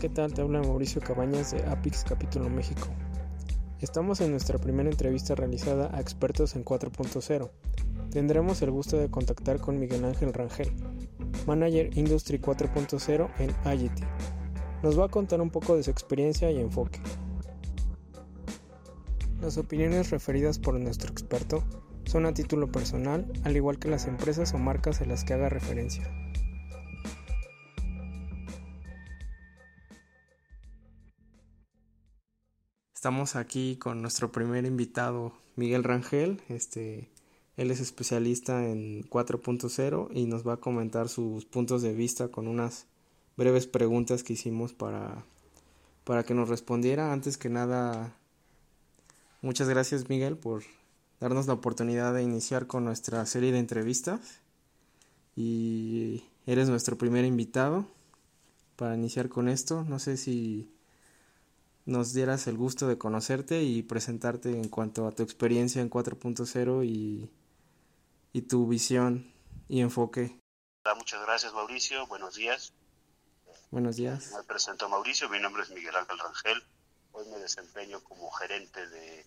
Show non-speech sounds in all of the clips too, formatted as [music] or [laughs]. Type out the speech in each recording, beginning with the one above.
¿qué tal? Te habla Mauricio Cabañas de Apix Capítulo México. Estamos en nuestra primera entrevista realizada a expertos en 4.0. Tendremos el gusto de contactar con Miguel Ángel Rangel, Manager Industry 4.0 en Agility. Nos va a contar un poco de su experiencia y enfoque. Las opiniones referidas por nuestro experto son a título personal, al igual que las empresas o marcas a las que haga referencia. Estamos aquí con nuestro primer invitado, Miguel Rangel. Este, él es especialista en 4.0 y nos va a comentar sus puntos de vista con unas breves preguntas que hicimos para, para que nos respondiera. Antes que nada, muchas gracias Miguel por darnos la oportunidad de iniciar con nuestra serie de entrevistas. Y eres nuestro primer invitado para iniciar con esto. No sé si nos dieras el gusto de conocerte y presentarte en cuanto a tu experiencia en 4.0 y, y tu visión y enfoque. Muchas gracias Mauricio, buenos días. Buenos días. Me presento Mauricio, mi nombre es Miguel Ángel Rangel. Hoy me desempeño como gerente de,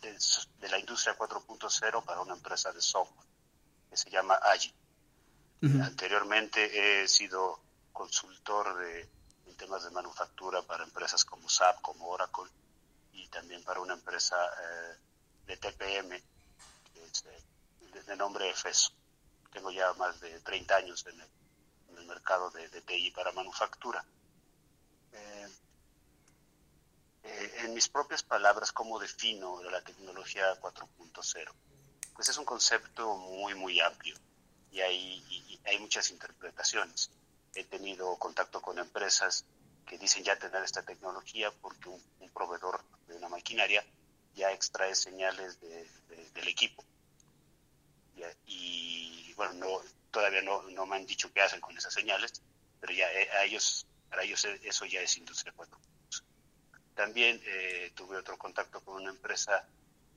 de, la industria 4.0 para una empresa de software que se llama Agi. Anteriormente he sido consultor de temas de manufactura para empresas como SAP, como Oracle, y también para una empresa eh, de TPM, que es eh, de, nombre EFESO. Tengo ya más de 30 años en el, mercado de, TI para manufactura. Eh, en mis propias palabras, ¿cómo defino la tecnología 4.0? Pues es un concepto muy, muy amplio y hay muchas interpretaciones he tenido contacto con empresas que dicen ya tener esta tecnología porque un, proveedor de una maquinaria ya extrae señales del equipo. Y bueno, no, todavía no, no, me han dicho qué hacen con esas señales, pero ya eh, a ellos, para ellos e, eso ya es industria 4.0. También eh, tuve otro contacto con una empresa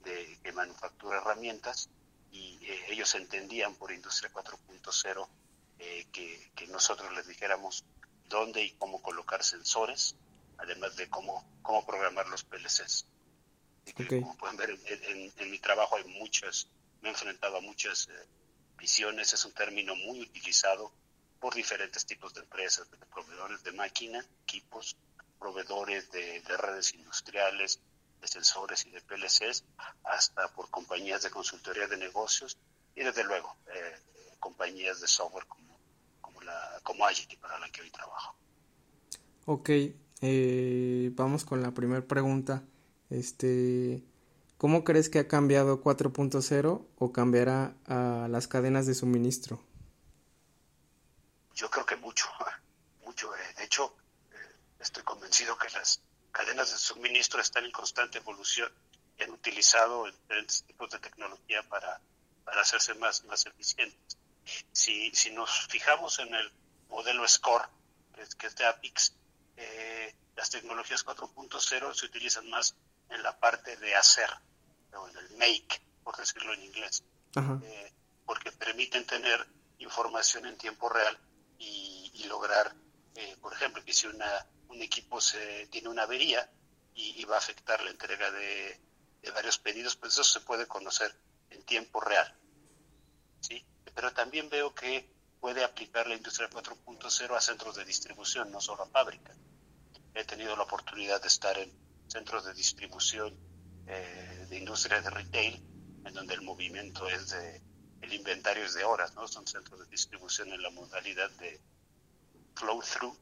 de, que manufactura herramientas y eh, ellos entendían por industria 4.0 eh, que, nosotros les dijéramos dónde y cómo colocar sensores, además de cómo, cómo programar los PLCs. Como pueden ver, en, mi trabajo hay muchas, me he enfrentado a muchas eh, visiones, es un término muy utilizado por diferentes tipos de empresas, de proveedores de máquina, equipos, proveedores de, redes industriales, de sensores y de PLCs, hasta por compañías de consultoría de negocios y desde luego eh, compañías de software como como Agility para la que hoy trabajo. Ok, eh, vamos con la primera pregunta. Este, ¿Cómo crees que ha cambiado 4.0 o cambiará a las cadenas de suministro? Yo creo que mucho, [laughs] mucho. Eh. De hecho, eh, estoy convencido que las cadenas de suministro están en constante evolución y han utilizado diferentes tipos de tecnología para, para hacerse más, más eficientes. Si, si nos fijamos en el modelo SCORE, que es, de APIX, eh, las tecnologías 4.0 se utilizan más en la parte de hacer, o en el make, por decirlo en inglés, eh, porque permiten tener información en tiempo real y, lograr, eh, por ejemplo, que si una, un equipo se, tiene una avería y, va a afectar la entrega de, de varios pedidos, pues eso se puede conocer en tiempo real. ¿sí? pero también veo que puede aplicar la industria 4.0 a centros de distribución, no solo a fábricas. He tenido la oportunidad de estar en centros de distribución eh, de industria de retail, en donde el movimiento es de, el inventario es de horas, ¿no? Son centros de distribución en la modalidad de flow-through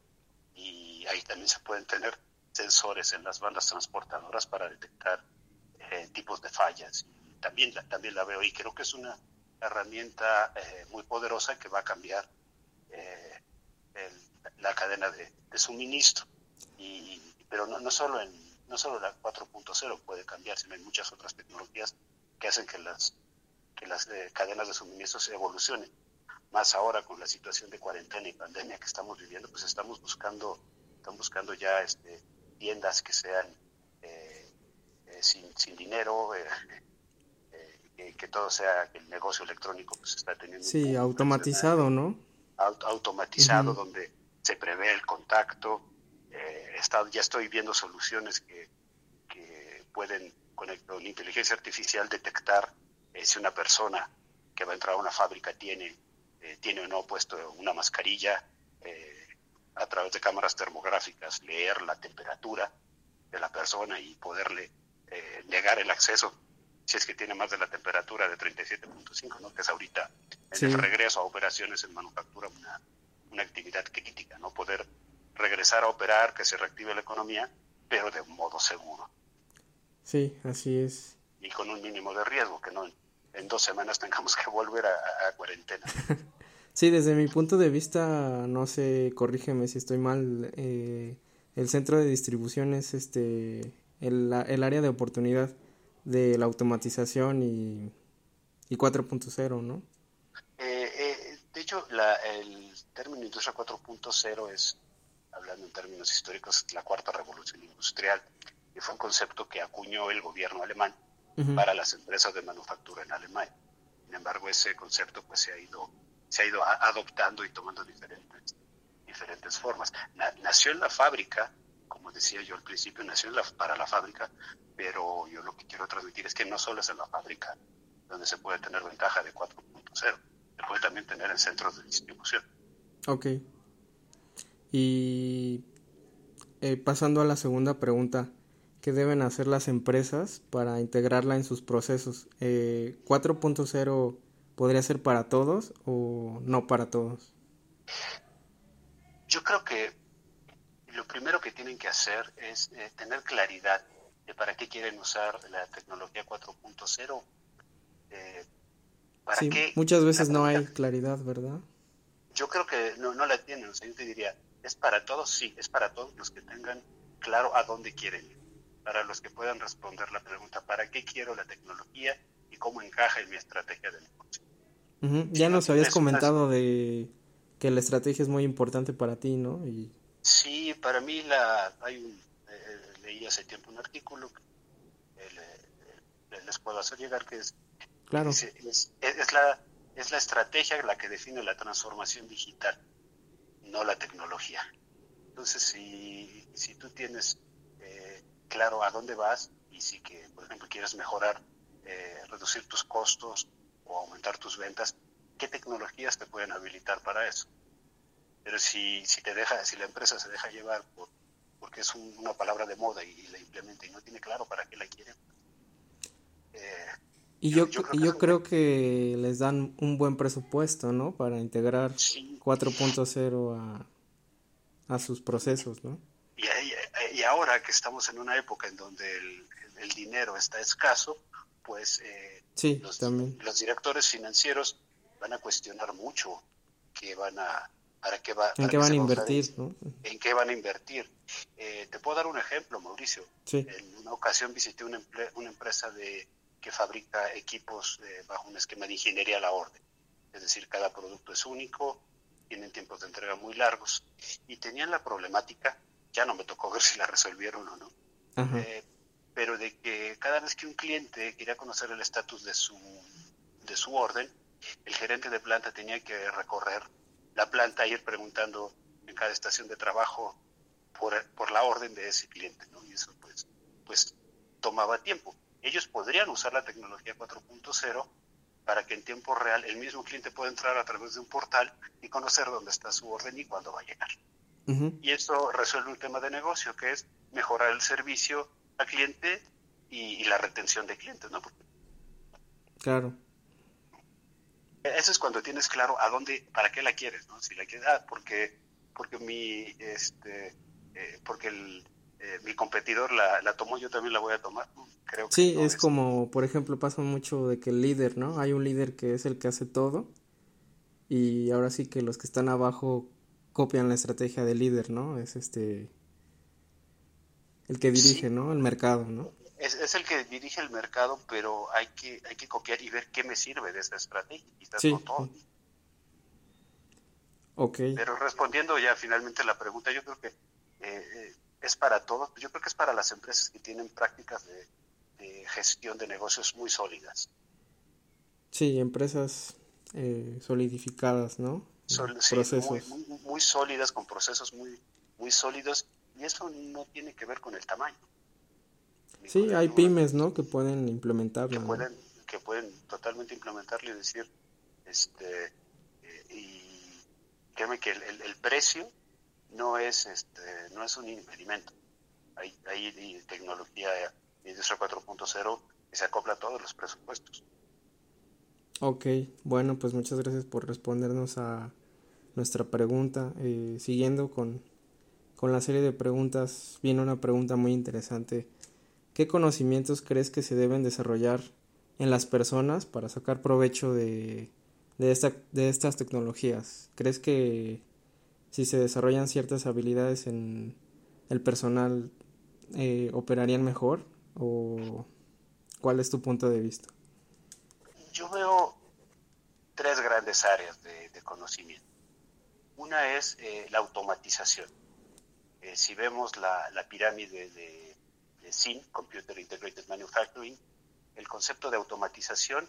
y ahí también se pueden tener sensores en las bandas transportadoras para detectar eh, tipos de fallas. también, también la veo y creo que es una herramienta eh, muy poderosa que va a cambiar eh, la cadena de, suministro. Y, pero no, solo en no solo la 4.0 puede cambiar, sino hay muchas otras tecnologías que hacen que las, que las eh, cadenas de suministro se evolucionen. Más ahora con la situación de cuarentena y pandemia que estamos viviendo, pues estamos buscando, estamos buscando ya este, tiendas que sean sin, sin dinero, que todo sea, que el negocio electrónico pues está teniendo... Sí, automatizado, ¿no? automatizado, donde se prevé el contacto, eh, ya estoy viendo soluciones que, que pueden con, inteligencia artificial detectar eh, si una persona que va a entrar a una fábrica tiene, eh, tiene o no puesto una mascarilla, a través de cámaras termográficas, leer la temperatura de la persona y poderle negar el acceso si es que tiene más de la temperatura de 37.5, ¿no? que es ahorita en el regreso a operaciones en manufactura una, una actividad crítica, no poder regresar a operar, que se reactive la economía, pero de modo seguro. Sí, así es. Y con un mínimo de riesgo, que no en dos semanas [laughs] tengamos que volver a, cuarentena. sí, desde mi punto de vista, no sé, corrígeme si estoy mal, eh, el centro de distribución es este el, el área de oportunidad de la automatización y, y 4.0, ¿no? Eh, eh, de hecho, la, el término industria 4.0 es hablando en términos históricos, la cuarta revolución industrial, y fue un concepto que acuñó el gobierno alemán para las empresas de manufactura en Alemania. Sin embargo, ese concepto pues se ha ido, se ha ido adoptando y tomando diferentes, diferentes formas. nació en la fábrica, como decía yo al principio, nació para la fábrica, pero yo lo que quiero transmitir es que no solo es en la fábrica donde se puede tener ventaja de 4.0, se puede también tener en centros de distribución. Ok. Y eh, pasando a la segunda pregunta, ¿qué deben hacer las empresas para integrarla en sus procesos? Eh, ¿4.0 podría ser para todos o no para todos? Yo creo que primero que tienen que hacer es eh, tener claridad de para qué quieren usar la tecnología 4.0. Eh, sí, muchas veces no hay claridad, ¿verdad? Yo creo que no, no la tienen. O sea, yo te diría, ¿Es para todos? Sí, es para todos los que tengan claro a dónde quieren ir. Para los que puedan responder la pregunta, ¿para qué quiero la tecnología y cómo encaja en mi estrategia de negocio? Ya nos habías comentado de que la estrategia es muy importante para ti, ¿no? Y... Sí, para mí la, hay un, eh, leí hace tiempo un artículo que eh, les puedo hacer llegar que es, claro. es, es, la, es la estrategia la que define la transformación digital no la tecnología. Entonces, si, si tú tienes eh, claro a dónde vas y si que, por ejemplo, quieres mejorar, eh, reducir tus costos o aumentar tus ventas, ¿qué tecnologías te pueden habilitar para eso? Pero si, si te deja, si la empresa se deja llevar por, porque es una palabra de moda y, la implementa y no tiene claro para qué la quiere, eh, y yo, yo, creo, que, les dan un buen presupuesto, ¿no? Para integrar 4.0 a, a sus procesos, ¿no? Y, y, ahora que estamos en una época en donde el, dinero está escaso, pues eh, los, también. los directores financieros van a cuestionar mucho qué van a para qué va en qué van a invertir ¿no? en qué van a invertir eh, te puedo dar un ejemplo Mauricio en una ocasión visité una, una empresa de que fabrica equipos eh, bajo un esquema de ingeniería a la orden. Es decir, cada producto es único, tienen tiempos de entrega muy largos. Y tenían la problemática, ya no me tocó [laughs] ver si la resolvieron o no, eh, pero de que cada vez que un cliente quería conocer el estatus de su, de su orden, el gerente de planta tenía que recorrer la planta ir preguntando en cada estación de trabajo por, por la orden de ese cliente, ¿no? Y eso pues, pues tomaba tiempo. Ellos podrían usar la tecnología 4.0 para que en tiempo real el mismo cliente pueda entrar a través de un portal y conocer dónde está su orden y cuándo va a llegar. Y eso resuelve un tema de negocio, que es mejorar el servicio al cliente y, la retención de clientes, ¿no? claro. Eso es cuando tienes claro a dónde, para qué la quieres, ¿no? Si la quieres, ah, porque, porque mi, este, eh, porque el, eh, mi competidor la, la, tomó, yo también la voy a tomar. Creo sí, es, como, por ejemplo, pasa mucho de que el líder, ¿no? Hay un líder que es el que hace todo y ahora sí que los que están abajo copian la estrategia del líder, ¿no? Es este el que dirige, ¿no? El mercado, ¿no? Es, es, el que dirige el mercado, pero hay que hay que copiar y ver qué me sirve de esa estrategia. sí. Ok. Pero respondiendo ya finalmente la pregunta, yo creo que eh, eh es para todos, yo creo que es para las empresas que tienen prácticas de, gestión de negocios muy sólidas. Sí, empresas eh, solidificadas, ¿no? procesos. Muy, sólidas, con procesos muy, muy sólidos, y eso no tiene que ver con el tamaño. Sí, hay pymes, ¿no? Que pueden implementarlo. Que, pueden, que pueden totalmente implementarlo y decir, este, eh, y créeme que el, el, precio no es, este, no es un impedimento. Hay, hay tecnología industria 4.0 que se acopla a todos los presupuestos. Ok, bueno, pues muchas gracias por respondernos a nuestra pregunta. Eh, siguiendo con, con la serie de preguntas, viene una pregunta muy interesante. ¿Qué conocimientos crees que se deben desarrollar en las personas para sacar provecho de, de, esta, de estas tecnologías? ¿Crees que si se desarrollan ciertas habilidades en el personal eh, operarían mejor? ¿O cuál es tu punto de vista? Yo veo tres grandes áreas de, conocimiento. Una es eh, la automatización. Eh, si vemos la, pirámide de, de SIM, Computer Integrated Manufacturing, el concepto de automatización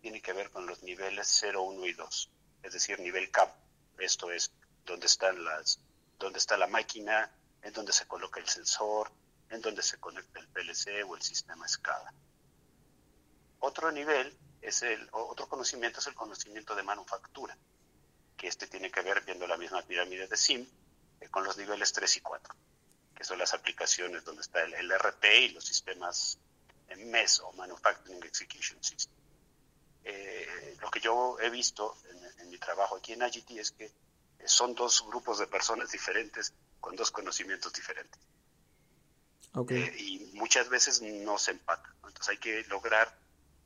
tiene que ver con los niveles 0, 1 y 2, es decir, nivel campo. Esto es donde está la máquina, en donde se coloca el sensor, en donde se conecta el PLC o el sistema SCADA. Otro nivel es el, otro conocimiento es el conocimiento de manufactura, que este tiene que ver, viendo la misma pirámide de SIM, eh, con los niveles 3 y 4, que son las aplicaciones donde está el, RP y los sistemas MES o Manufacturing Execution System. Eh, lo que yo he visto en, en, mi trabajo aquí en AGT es que son dos grupos de personas diferentes con dos conocimientos diferentes. Eh, y muchas veces no se empatan. Entonces hay que lograr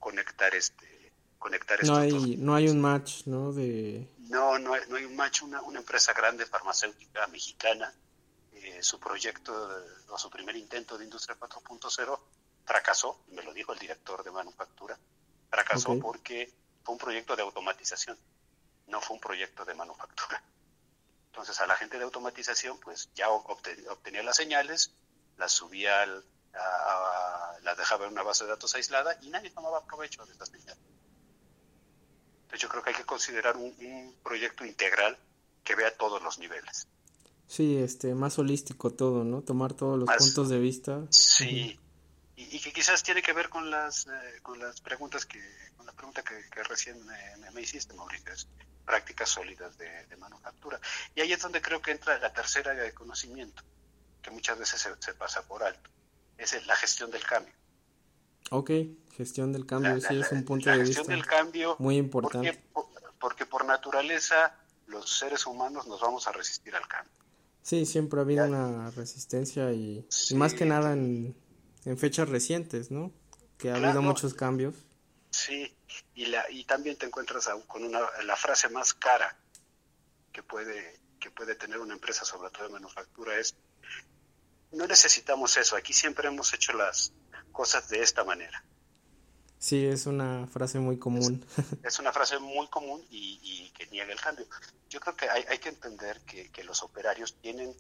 conectar este conectar no hay no hay un match no de no no hay, no hay un match una, una empresa grande farmacéutica mexicana su proyecto o su primer intento de industria 4.0 fracasó me lo dijo el director de manufactura fracasó porque fue un proyecto de automatización no fue un proyecto de manufactura entonces a la gente de automatización pues ya obtenía las señales las subía, al, las dejaba en una base de datos aislada y nadie tomaba provecho de estas señales. Entonces yo creo que hay que considerar un, proyecto integral que vea todos los niveles. Sí, este, más holístico todo, ¿no? Tomar todos los puntos de vista. Sí, y, que quizás tiene que ver con las, eh, con las preguntas que, con la pregunta que, recién me, me, hiciste, Mauricio, es prácticas sólidas de, de, manufactura. Y ahí es donde creo que entra la tercera área de conocimiento, que muchas veces se, pasa por alto. Es la gestión del cambio. Ok, gestión del cambio, sí, es un punto de vista del cambio, muy importante. Porque, por naturaleza los seres humanos nos vamos a resistir al cambio. Sí, siempre ha habido una resistencia y, más que nada en, fechas recientes, ¿no? Que ha habido muchos cambios. Sí, y, la, y también te encuentras con una, la frase más cara que puede, que puede tener una empresa, sobre todo de manufactura, es no necesitamos eso, aquí siempre hemos hecho las cosas de esta manera. Sí, es una frase muy común. Es, una frase muy común y, que niega el cambio. Yo creo que hay, que entender que, los operarios tienen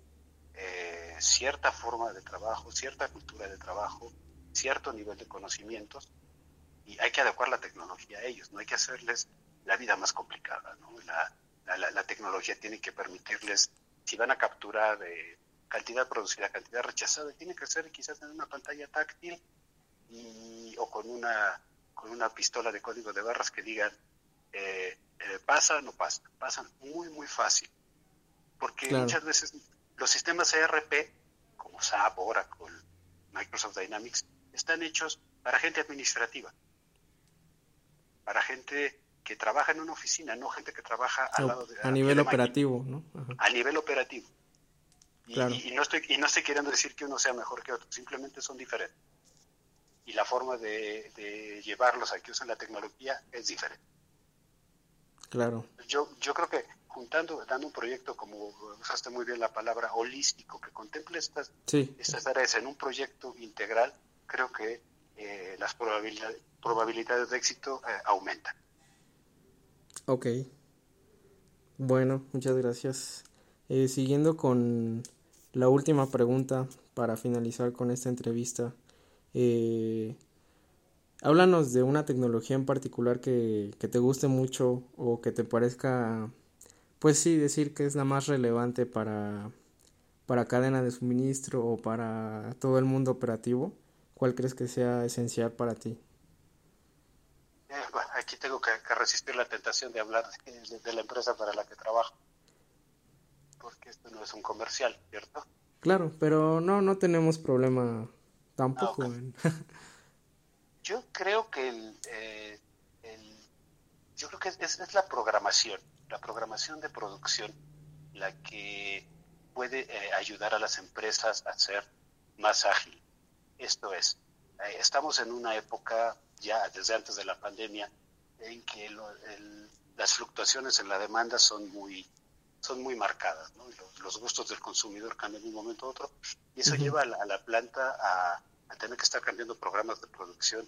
eh, cierta forma de trabajo, cierta cultura de trabajo, cierto nivel de conocimientos y hay que adecuar la tecnología a ellos, no hay que hacerles la vida más complicada. ¿no? La, tecnología tiene que permitirles, si van a capturar eh, cantidad producida, cantidad rechazada, tiene que ser quizás en una pantalla táctil y, o con una, con una pistola de código de barras que digan eh, eh, pasa o no pasa, pasan muy, muy fácil. Porque muchas veces los sistemas ERP, como SAP, Oracle, Microsoft Dynamics, están hechos para gente administrativa, para gente que trabaja en una oficina, no gente que trabaja al lado de... A nivel operativo, ¿no? A nivel operativo. Y, no estoy, y no estoy queriendo decir que uno sea mejor que otro, simplemente son diferentes. Y la forma de, llevarlos a que usen la tecnología es diferente. Claro. Yo, yo creo que juntando, dando un proyecto, como usaste muy bien la palabra, holístico, que contemple estas, estas áreas en un proyecto integral, creo que eh, las probabilidades, probabilidades de éxito eh, aumentan. Ok. Bueno, muchas gracias. Eh, siguiendo con la última pregunta para finalizar con esta entrevista. Eh, háblanos de una tecnología en particular que, te guste mucho o que te parezca pues sí, decir que es la más relevante para, para cadena de suministro o para todo el mundo operativo, ¿cuál crees que sea esencial para ti? Eh, aquí tengo que, resistir la tentación de hablar de, la empresa para la que trabajo, porque esto no es un comercial, ¿cierto? Claro, pero no, no tenemos problema tampoco. Ah, yo creo que el, eh, yo creo que es, es, la programación, la programación de producción la que puede eh, ayudar a las empresas a ser más ágil. Esto es, eh, estamos en una época ya desde antes de la pandemia en que las fluctuaciones en la demanda son muy son muy marcadas, los, gustos del consumidor cambian de un momento a otro y eso lleva a la, planta a, tener que estar cambiando programas de producción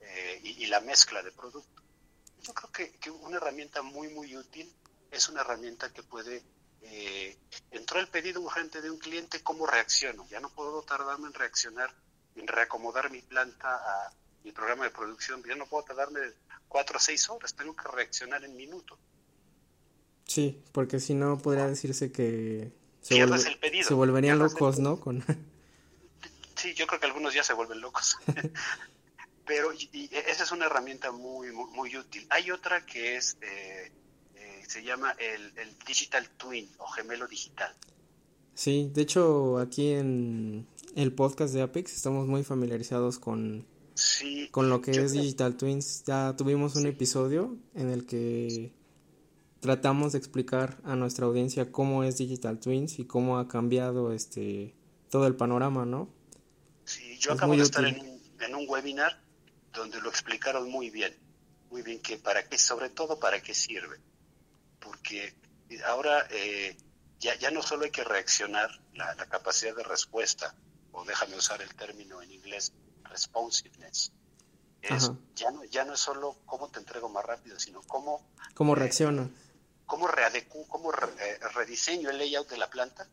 eh, y, la mezcla de productos. Yo creo que, una herramienta muy, muy útil es una herramienta que puede... Eh, entró el pedido urgente de un cliente, ¿cómo reacciono? Ya no puedo tardarme en reaccionar, en reacomodar mi planta a mi programa de producción. Ya no puedo tardarme cuatro o seis horas, tengo que reaccionar en minutos. Sí, porque si no podría decirse que se, se volverían locos, ¿no? Con... Sí, yo creo que algunos ya se vuelven locos. [laughs] Pero y, esa es una herramienta muy, muy, útil. Hay otra que es, eh, eh, se llama el, Digital Twin o gemelo digital. Sí, de hecho aquí en el podcast de Apex estamos muy familiarizados con, con lo que es Digital Twins. Ya tuvimos un episodio en el que tratamos de explicar a nuestra audiencia cómo es Digital Twins y cómo ha cambiado este todo el panorama, ¿no? Sí, yo acabo de estar en, en un webinar donde lo explicaron muy bien, muy bien que para qué, sobre todo para qué sirve. Porque ahora eh, ya, ya no solo hay que reaccionar, la, capacidad de respuesta, o déjame usar el término en inglés, responsiveness. Es, ya, no, ya no es solo cómo te entrego más rápido, sino cómo... ¿Cómo eh, reacciona? Cómo, readecu, cómo eh, rediseño el layout de la planta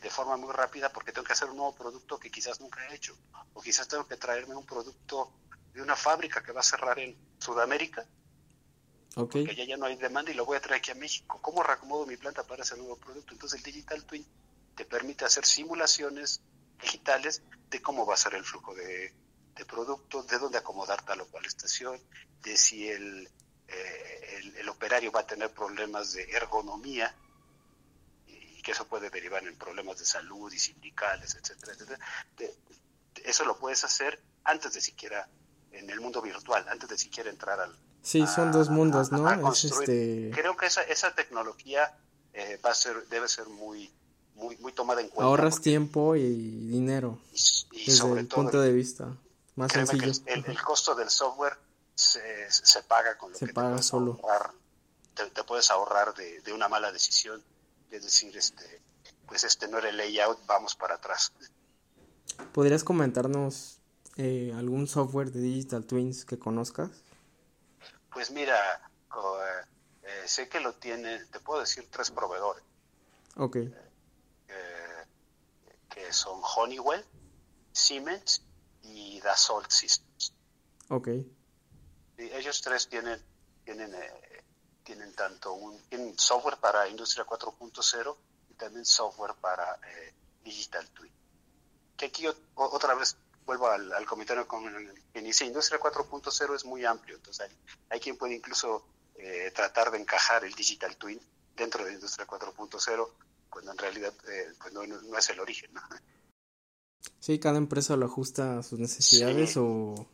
de forma muy rápida porque tengo que hacer un nuevo producto que quizás nunca he hecho. O quizás tengo que traerme un producto de una fábrica que va a cerrar en Sudamérica, okay. porque allá ya no hay demanda y lo voy a traer aquí a México. ¿Cómo reacomodo mi planta para ese nuevo producto? Entonces el Digital Twin te permite hacer simulaciones digitales de cómo va a ser el flujo de, de productos, de dónde acomodar tal o cual estación, de si el, eh, el, operario va a tener problemas de ergonomía y que eso puede derivar en problemas de salud y sindicales, etcétera, etcétera. eso lo puedes hacer antes de siquiera en el mundo virtual, antes de siquiera entrar al... Sí, son dos mundos, ¿no? este... Creo que esa, esa tecnología eh, va a ser, debe ser muy, muy, muy tomada en cuenta. Ahorras tiempo y dinero y, desde el punto de vista más sencillo. el, costo del software se, se paga con lo se que paga te puedes solo. ahorrar, te, puedes ahorrar de, de, una mala decisión, es decir, este, pues este no era el layout, vamos para atrás. ¿Podrías comentarnos eh, algún software de Digital Twins que conozcas? Pues mira, eh, sé que lo tiene, te puedo decir tres proveedores. Ok. Eh, que son Honeywell, Siemens y Dassault Systems. Ok. Y ellos tres tienen, tienen, tienen tanto un software para Industria 4.0 y también software para Digital Twin. Que aquí otra vez vuelvo al, comentario con que inicia, Industria 4.0 es muy amplio, entonces hay, quien puede incluso eh, tratar de encajar el Digital Twin dentro de Industria 4.0, cuando en realidad eh, pues no, es el origen. ¿no? Sí, cada empresa lo ajusta a sus necesidades o,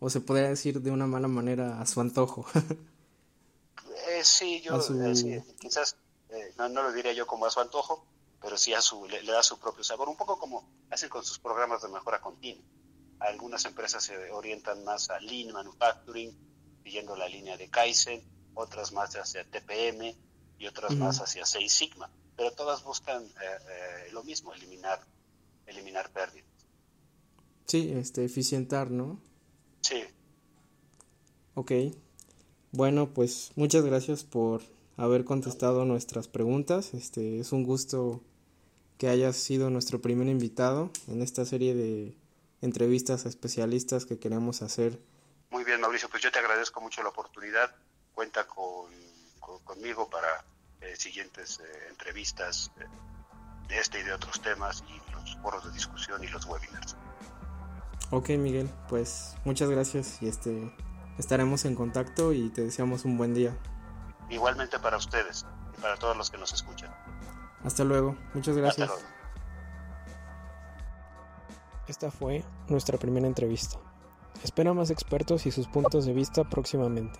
o se podría decir de una mala manera a su antojo. [laughs] eh, sí, yo eh, quizás no, no, lo diría yo como a su antojo, pero sí a su, le, da su propio sabor, un poco como hacen con sus programas de mejora continua. Algunas empresas se orientan más a Lean Manufacturing, siguiendo la línea de Kaizen, otras más hacia TPM y otras más hacia Six Sigma, pero todas buscan eh, eh, lo mismo, eliminar, eliminar pérdidas. Sí, este, eficientar, ¿no? Ok. Bueno, pues muchas gracias por haber contestado nuestras preguntas. Este es un gusto que hayas sido nuestro primer invitado en esta serie de entrevistas a especialistas que queremos hacer. Muy bien, Mauricio, pues yo te agradezco mucho la oportunidad. Cuenta con, conmigo para, siguientes entrevistas de este y de otros temas y los foros de discusión y los webinars. Ok, Miguel, pues muchas gracias y este estaremos en contacto y te deseamos un buen día. Igualmente para ustedes y para todos los que nos escuchan. Hasta luego, muchas gracias. Esta fue nuestra primera entrevista. Espera más expertos y sus puntos de vista próximamente.